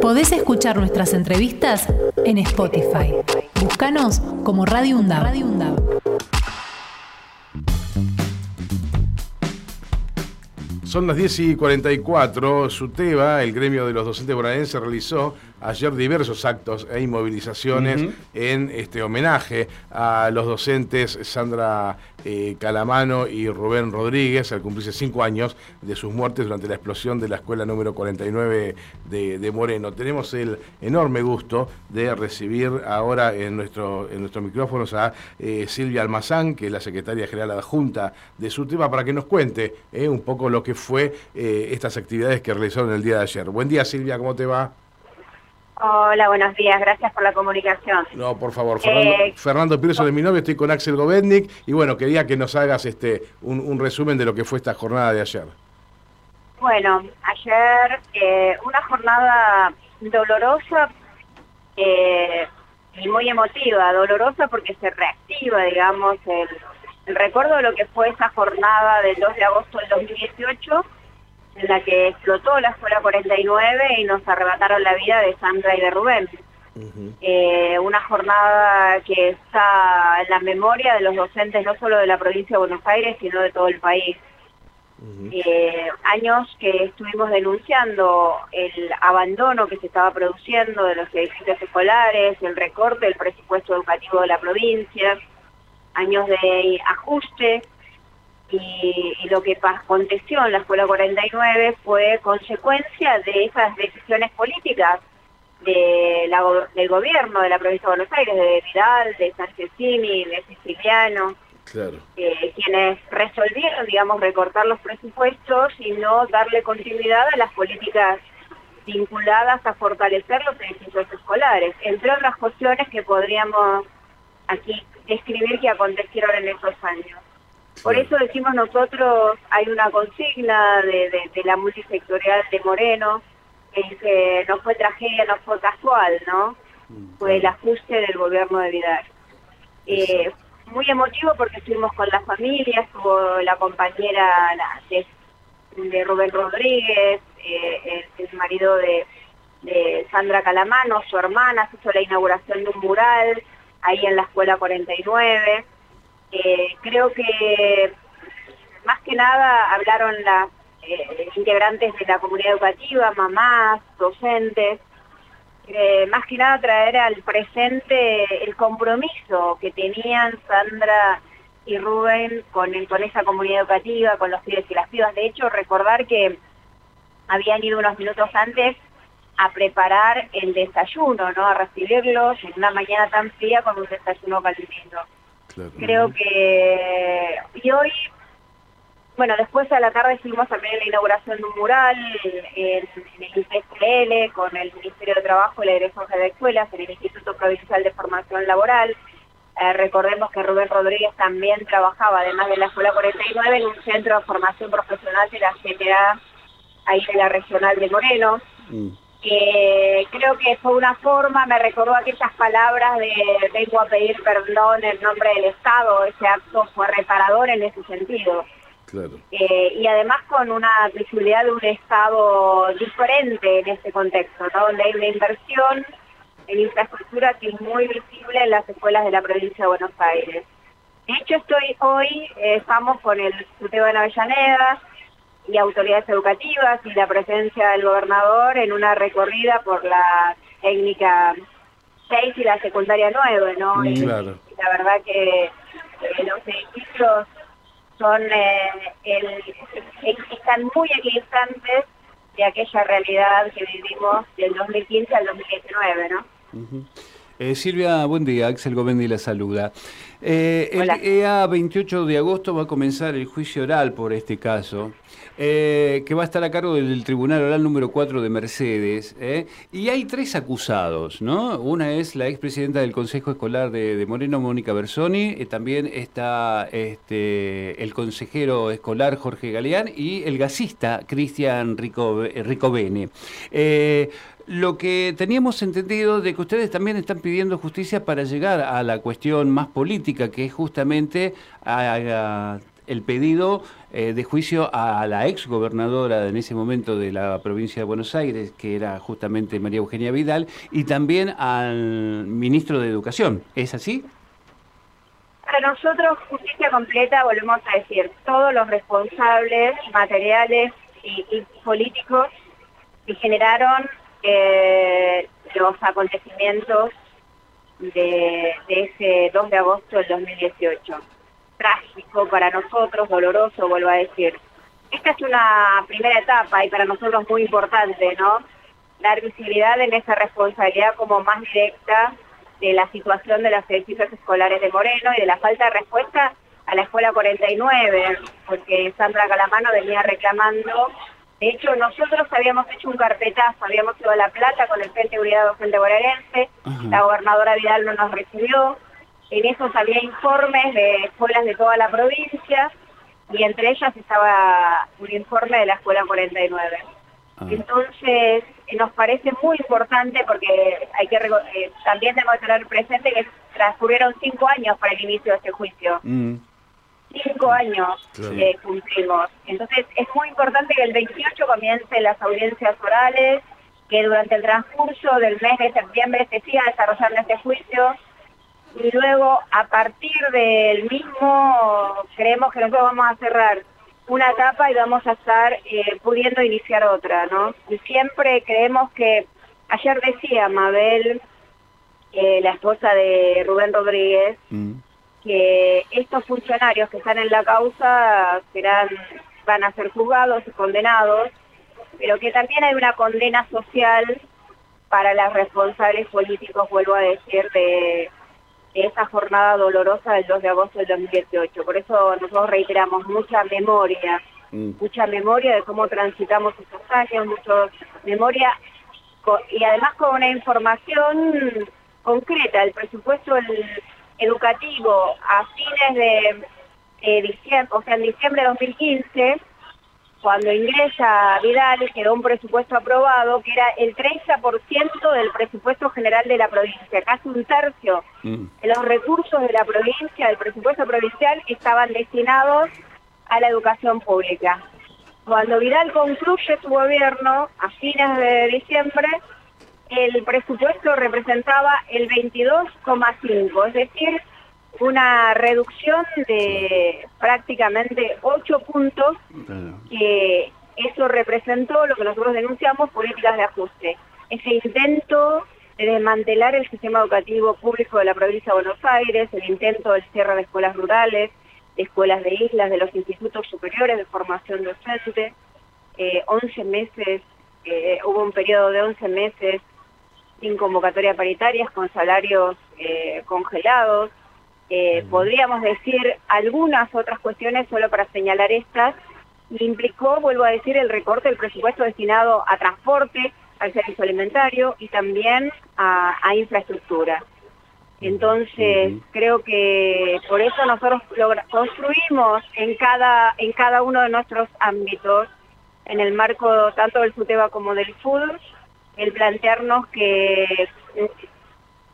Podés escuchar nuestras entrevistas en Spotify. Búscanos como Radio. Son las 10 y 44. SUTEBA, el gremio de los docentes bonaerenses, realizó ayer diversos actos e inmovilizaciones en este homenaje a los docentes Sandra eh, Calamano y Rubén Rodríguez al cumplirse cinco años de sus muertes durante la explosión de la escuela número 49 de, Moreno. Tenemos el enorme gusto de recibir ahora en, nuestro, en nuestros micrófonos a eh, Silvia Almazán, que es la secretaria general adjunta de SUTEBA, para que nos cuente eh, un poco lo que fue estas actividades que realizaron el día de ayer. Buen día Silvia, ¿cómo te va? Hola, buenos días, gracias por la comunicación. No, por favor, Fernando, eh, Fernando de mi novio, estoy con Axel Govetnik y bueno, quería que nos hagas este un, resumen de lo que fue esta jornada de ayer. Bueno, ayer eh, una jornada dolorosa eh, y muy emotiva, dolorosa porque se reactiva, digamos, el, el recuerdo de lo que fue esa jornada del 2 de agosto del 2018 en la que explotó la Escuela 49 y nos arrebataron la vida de Sandra y de Rubén. Eh, una jornada que está en la memoria de los docentes no solo de la provincia de Buenos Aires, sino de todo el país. Eh, años que estuvimos denunciando el abandono que se estaba produciendo de los edificios escolares, el recorte del presupuesto educativo de la provincia, años de ajuste y, lo que aconteció en la Escuela 49 fue consecuencia de esas decisiones políticas de del gobierno de la provincia de Buenos Aires, de Vidal, de Sanchezini, de Siciliano, eh, quienes resolvieron, digamos, recortar los presupuestos y no darle continuidad a las políticas vinculadas a fortalecer los edificios escolares, entre otras cuestiones que podríamos aquí describir que acontecieron en esos años. Por eso decimos nosotros, hay una consigna de, la multisectorial de Moreno, que dice, no fue tragedia, no fue casual, ¿no? Mm, fue el ajuste del gobierno de Vidal. Eh, muy emotivo porque estuvimos con la familia, estuvo la compañera de, Rubén Rodríguez, eh, el, marido de, de Sandra Calamano, su hermana, se hizo la inauguración de un mural ahí en la Escuela 49. Eh, creo que más que nada hablaron las eh, integrantes de la comunidad educativa, mamás, docentes, más que nada traer al presente el compromiso que tenían Sandra y Rubén con, con esa comunidad educativa, con los pibes y las pibas. De hecho, recordar que habían ido unos minutos antes a preparar el desayuno, ¿no? A recibirlos en una mañana tan fría con un desayuno calentito. Creo que... Y hoy, bueno, después a la tarde hicimos también la inauguración de un mural en, el IPSL con el Ministerio de Trabajo y la Dirección de Escuelas en el Instituto Provincial de Formación Laboral. Eh, recordemos que Rubén Rodríguez también trabajaba, además de la Escuela 49, en un centro de formación profesional de la CTA, ahí de la Regional de Moreno. Mm creo que fue una forma, me recordó aquellas palabras de vengo a pedir perdón en nombre del Estado, ese acto fue reparador en ese sentido. Eh, y además con una visibilidad de un Estado diferente en este contexto, donde hay una inversión en infraestructura que es muy visible en las escuelas de la provincia de Buenos Aires. De hecho, estoy hoy, eh, estamos con el Suteo de Avellaneda, y autoridades educativas y la presencia del gobernador en una recorrida por la técnica 6 y la secundaria 9, ¿no? Mm, y, la verdad que los edificios son eh, están muy equidistantes de aquella realidad que vivimos del 2015 al 2019, ¿no? Eh, Silvia, buen día. Axel Govendi la saluda. Eh, el EA 28 de agosto va a comenzar el juicio oral por este caso, eh, que va a estar a cargo del Tribunal Oral número 4 de Mercedes. Y hay tres acusados, ¿no? Una es la expresidenta del Consejo Escolar de, Moreno, Mónica Bersoni. también está este, el consejero escolar Jorge Galeán y el gasista Cristian Rico, Ricovene. Lo que teníamos entendido de que ustedes también están pidiendo justicia para llegar a la cuestión más política, que es justamente a, el pedido eh, de juicio a la ex gobernadora en ese momento de la provincia de Buenos Aires, que era justamente María Eugenia Vidal, y también al ministro de Educación. ¿Es así? Para nosotros, justicia completa, volvemos a decir, todos los responsables materiales y, políticos que generaron los acontecimientos de, de ese 2 de agosto del 2018 trágico para nosotros, doloroso, vuelvo a decir. Esta es una primera etapa y para nosotros muy importante, ¿no? Dar visibilidad en esa responsabilidad como más directa de la situación de los edificios escolares de Moreno y de la falta de respuesta a la Escuela 49, porque Sandra Calamano venía reclamando. De hecho, nosotros habíamos hecho un carpetazo, habíamos ido a La Plata con el Frente de Unidad Docente Bonaerense, la gobernadora Vidal no nos recibió, en esos había informes de escuelas de toda la provincia y entre ellas estaba un informe de la Escuela 49. Ah. Entonces, nos parece muy importante porque hay que eh, también tenemos tener presente que transcurrieron cinco años para el inicio de este juicio. Mm. Cinco años eh, cumplimos. Entonces, es muy importante que el 28 comiencen las audiencias orales, que durante el transcurso del mes de septiembre se siga desarrollando este juicio y luego a partir del mismo creemos que nosotros vamos a cerrar una etapa y vamos a estar eh, pudiendo iniciar otra, ¿no? Y siempre creemos que, ayer decía Mabel, eh, la esposa de Rubén Rodríguez, mm. Que estos funcionarios que están en la causa serán, van a ser juzgados y condenados, pero que también hay una condena social para las responsables políticos, vuelvo a decir, de esa jornada dolorosa del 2 de agosto del 2018. Por eso nosotros reiteramos mucha memoria, mm. mucha memoria de cómo transitamos estos años, mucha memoria y además con una información concreta. El presupuesto educativo a fines de diciembre, o sea, en diciembre de 2015, cuando ingresa Vidal quedó un presupuesto aprobado que era el 30% del presupuesto general de la provincia, casi un tercio mm. de los recursos de la provincia, del presupuesto provincial, estaban destinados a la educación pública. Cuando Vidal concluye su gobierno a fines de diciembre, el presupuesto representaba el 22,5, es decir, una reducción de prácticamente 8 puntos, que eso representó lo que nosotros denunciamos, políticas de ajuste. Ese intento de desmantelar el sistema educativo público de la provincia de Buenos Aires, el intento del cierre de escuelas rurales, de escuelas de islas, de los institutos superiores de formación docente, eh, 11 meses, eh, hubo un periodo de 11 meses sin convocatoria paritarias, con salarios eh, congelados, eh, podríamos decir algunas otras cuestiones solo para señalar estas, implicó, vuelvo a decir, el recorte del presupuesto destinado a transporte, al servicio alimentario y también a, infraestructura. Entonces, creo que por eso nosotros construimos en cada, en cada uno de nuestros ámbitos, en el marco tanto del SUTEBA como del FUD, el plantearnos que eh,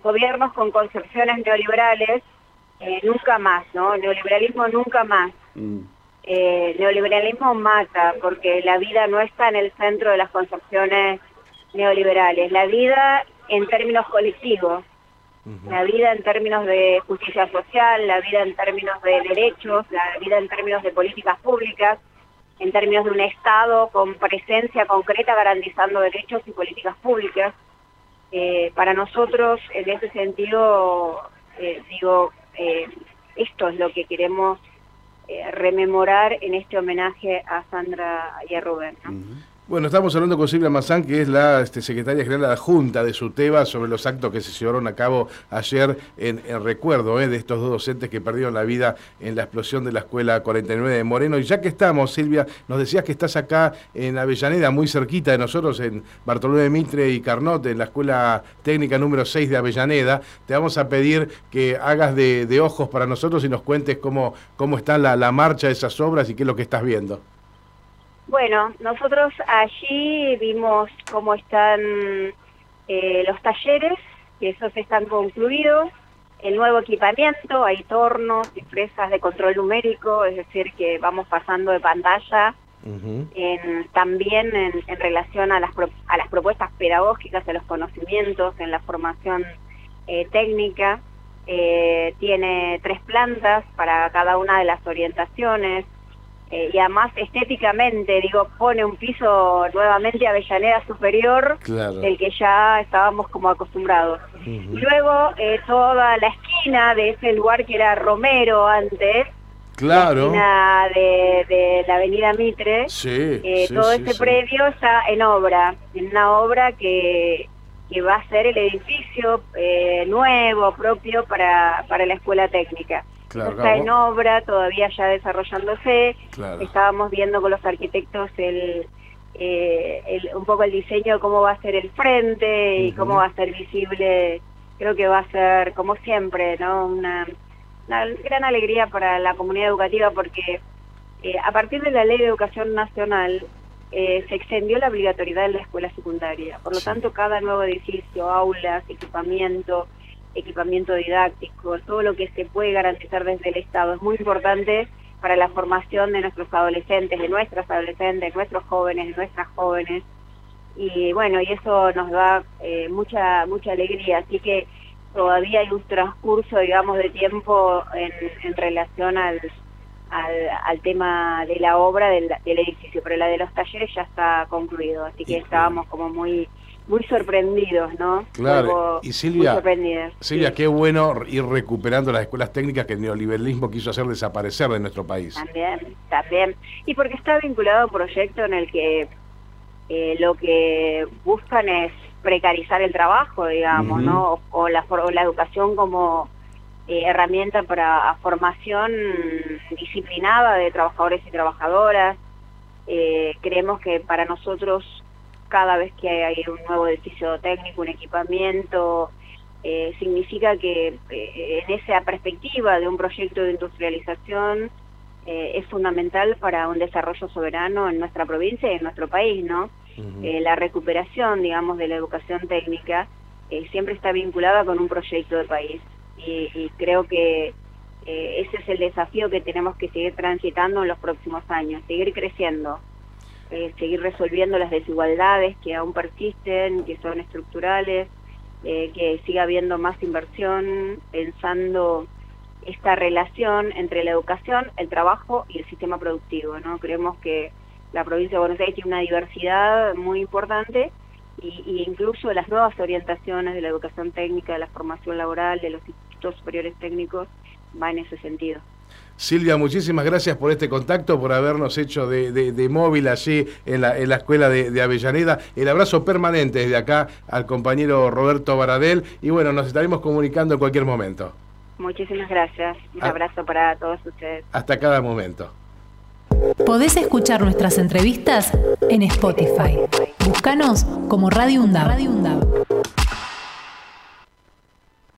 gobiernos con concepciones neoliberales eh, nunca más, ¿no? Neoliberalismo nunca más. Mm. Eh, neoliberalismo mata, porque la vida no está en el centro de las concepciones neoliberales. La vida en términos colectivos, la vida en términos de justicia social, la vida en términos de derechos, la vida en términos de políticas públicas, en términos de un Estado con presencia concreta garantizando derechos y políticas públicas. Eh, para nosotros, en ese sentido, digo, eh, esto es lo que queremos eh, rememorar en este homenaje a Sandra y a Rubén. Bueno, estamos hablando con Silvia Mazán, que es la este, secretaria general de la Junta de SUTEBA, sobre los actos que se llevaron a cabo ayer en, recuerdo eh, de estos dos docentes que perdieron la vida en la explosión de la Escuela 49 de Moreno. Y ya que estamos, Silvia, nos decías que estás acá en Avellaneda, muy cerquita de nosotros, en Bartolomé Mitre y Carnote, en la Escuela Técnica número 6 de Avellaneda. Te vamos a pedir que hagas de, ojos para nosotros y nos cuentes cómo, cómo está la, la marcha de esas obras y qué es lo que estás viendo. Bueno, nosotros allí vimos cómo están eh, los talleres, que esos están concluidos. el nuevo equipamiento, hay tornos y fresas de control numérico, es decir, que vamos pasando de pantalla también en, relación a las, a las propuestas pedagógicas, a los conocimientos, en la formación eh, técnica. Eh, tiene tres plantas para cada una de las orientaciones, eh, y además estéticamente, digo, pone un piso nuevamente Avellaneda superior del que ya estábamos como acostumbrados. Luego, eh, toda la esquina de ese lugar que era Romero antes, claro. la esquina de, la avenida Mitre, eh, todo ese predio está en obra, en una obra que, que va a ser el edificio nuevo, propio para, para la escuela técnica está en obra, todavía ya desarrollándose. Estábamos viendo con los arquitectos el, eh, un poco el diseño de cómo va a ser el frente y cómo va a ser visible. Creo que va a ser, como siempre, ¿no? una, gran alegría para la comunidad educativa porque eh, a partir de la Ley de Educación Nacional eh, se extendió la obligatoriedad de la escuela secundaria. Por lo tanto, cada nuevo edificio, aulas, equipamiento, equipamiento didáctico, todo lo que se puede garantizar desde el Estado es muy importante para la formación de nuestros adolescentes, de nuestras adolescentes, de nuestros jóvenes, de nuestras jóvenes. Y bueno, y eso nos da eh, mucha mucha alegría. Así que todavía hay un transcurso, digamos, de tiempo en, en relación al, al, tema de la obra del, del, edificio, pero la de los talleres ya está concluido. Así que estábamos como muy muy sorprendidos, ¿no? Claro, y Silvia, Silvia, qué bueno ir recuperando las escuelas técnicas que el neoliberalismo quiso hacer desaparecer de nuestro país. También, también. Y porque está vinculado a un proyecto en el que eh, lo que buscan es precarizar el trabajo, digamos, ¿no? O, la, la educación como eh, herramienta para formación disciplinada de trabajadores y trabajadoras. Eh, creemos que para nosotros cada vez que hay un nuevo edificio técnico, un equipamiento, eh, significa que eh, en esa perspectiva de un proyecto de industrialización eh, es fundamental para un desarrollo soberano en nuestra provincia y en nuestro país, ¿no? la recuperación, digamos, de la educación técnica siempre está vinculada con un proyecto de país y, y creo que ese es el desafío que tenemos que seguir transitando en los próximos años, seguir creciendo. Eh, seguir resolviendo las desigualdades que aún persisten, que son estructurales, eh, que siga habiendo más inversión, pensando esta relación entre la educación, el trabajo y el sistema productivo. ¿no? Creemos que la provincia de Buenos Aires tiene una diversidad muy importante y, y incluso las nuevas orientaciones de la educación técnica, de la formación laboral, de los institutos superiores técnicos, va en ese sentido. Silvia, muchísimas gracias por este contacto, por habernos hecho de, móvil allí en la, escuela de, Avellaneda. El abrazo permanente desde acá al compañero Roberto Baradel y bueno, nos estaremos comunicando en cualquier momento. Muchísimas gracias. Un ah. abrazo para todos ustedes. Hasta cada momento. Podés escuchar nuestras entrevistas en Spotify. Búscanos como Radio UNDAB.